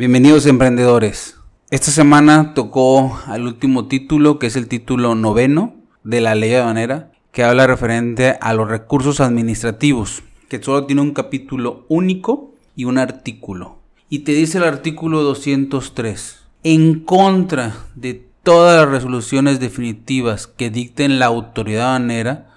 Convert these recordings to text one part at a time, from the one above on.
Bienvenidos emprendedores. Esta semana tocó al último título, que es el título noveno de la ley de manera, que habla referente a los recursos administrativos, que solo tiene un capítulo único y un artículo. Y te dice el artículo 203, en contra de todas las resoluciones definitivas que dicten la autoridad banera,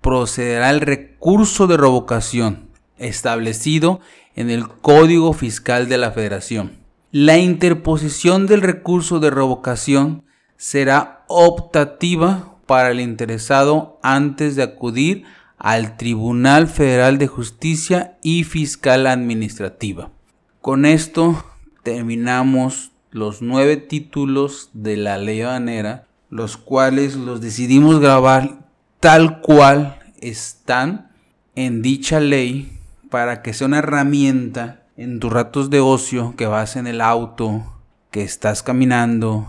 procederá el recurso de revocación establecido en el Código Fiscal de la Federación. La interposición del recurso de revocación será optativa para el interesado antes de acudir al Tribunal Federal de Justicia y Fiscal Administrativa. Con esto terminamos los nueve títulos de la ley banera, los cuales los decidimos grabar tal cual están en dicha ley para que sea una herramienta en tus ratos de ocio que vas en el auto, que estás caminando,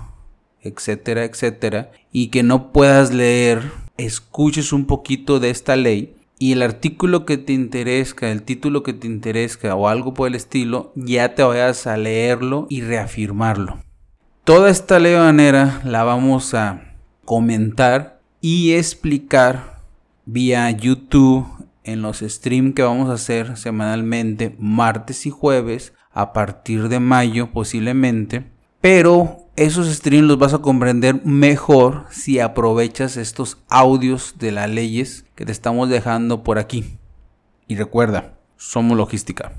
etcétera, etcétera, y que no puedas leer, escuches un poquito de esta ley y el artículo que te interesa, el título que te interesa o algo por el estilo, ya te vayas a leerlo y reafirmarlo. Toda esta ley manera la vamos a comentar y explicar vía YouTube en los streams que vamos a hacer semanalmente, martes y jueves, a partir de mayo posiblemente. Pero esos streams los vas a comprender mejor si aprovechas estos audios de las leyes que te estamos dejando por aquí. Y recuerda, somos logística.